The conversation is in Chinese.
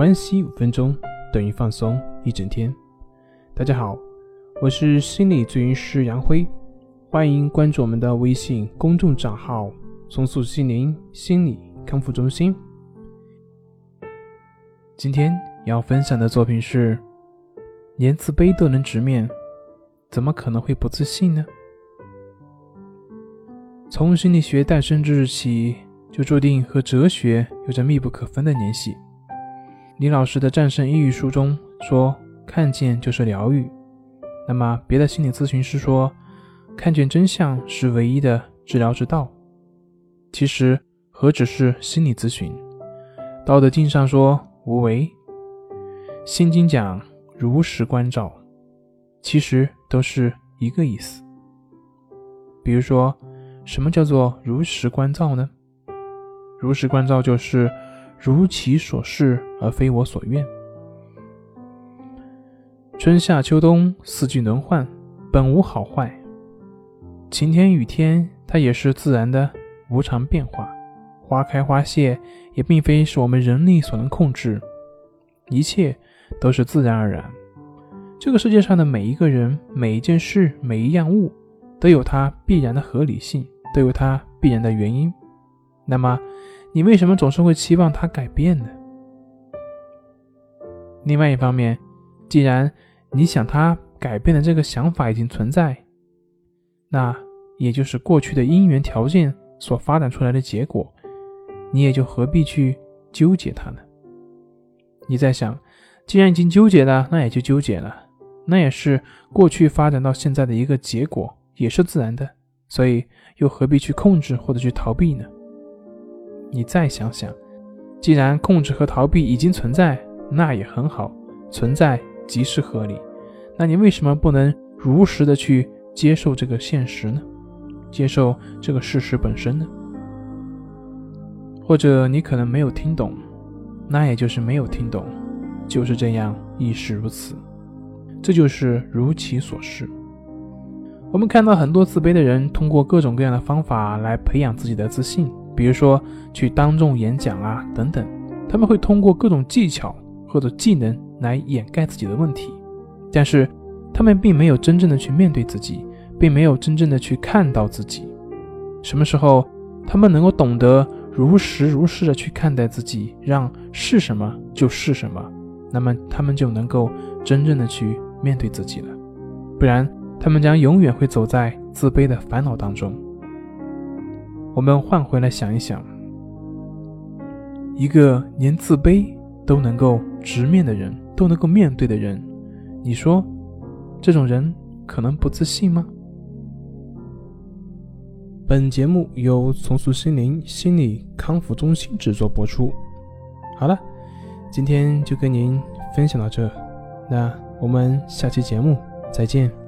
关系五分钟等于放松一整天。大家好，我是心理咨询师杨辉，欢迎关注我们的微信公众账号“重塑心灵心理康复中心”。今天要分享的作品是：连自卑都能直面，怎么可能会不自信呢？从心理学诞生之日起，就注定和哲学有着密不可分的联系。李老师的《战胜抑郁》书中说：“看见就是疗愈。”那么，别的心理咨询师说：“看见真相是唯一的治疗之道。”其实，何止是心理咨询？《道德经》上说：“无为。”《心经》讲：“如实关照。”其实都是一个意思。比如说。什么叫做如实关照呢？如实关照就是如其所是，而非我所愿。春夏秋冬四季轮换，本无好坏。晴天雨天，它也是自然的无常变化。花开花谢，也并非是我们人力所能控制。一切都是自然而然。这个世界上的每一个人、每一件事、每一样物，都有它必然的合理性。都有它必然的原因，那么你为什么总是会期望它改变呢？另外一方面，既然你想他改变的这个想法已经存在，那也就是过去的因缘条件所发展出来的结果，你也就何必去纠结它呢？你在想，既然已经纠结了，那也就纠结了，那也是过去发展到现在的一个结果，也是自然的。所以，又何必去控制或者去逃避呢？你再想想，既然控制和逃避已经存在，那也很好，存在即是合理。那你为什么不能如实的去接受这个现实呢？接受这个事实本身呢？或者你可能没有听懂，那也就是没有听懂，就是这样，亦是如此。这就是如其所示。我们看到很多自卑的人通过各种各样的方法来培养自己的自信，比如说去当众演讲啊等等，他们会通过各种技巧或者技能来掩盖自己的问题，但是他们并没有真正的去面对自己，并没有真正的去看到自己。什么时候他们能够懂得如实如是的去看待自己，让是什么就是什么，那么他们就能够真正的去面对自己了，不然。他们将永远会走在自卑的烦恼当中。我们换回来想一想，一个连自卑都能够直面的人，都能够面对的人，你说，这种人可能不自信吗？本节目由重塑心灵心理康复中心制作播出。好了，今天就跟您分享到这，那我们下期节目再见。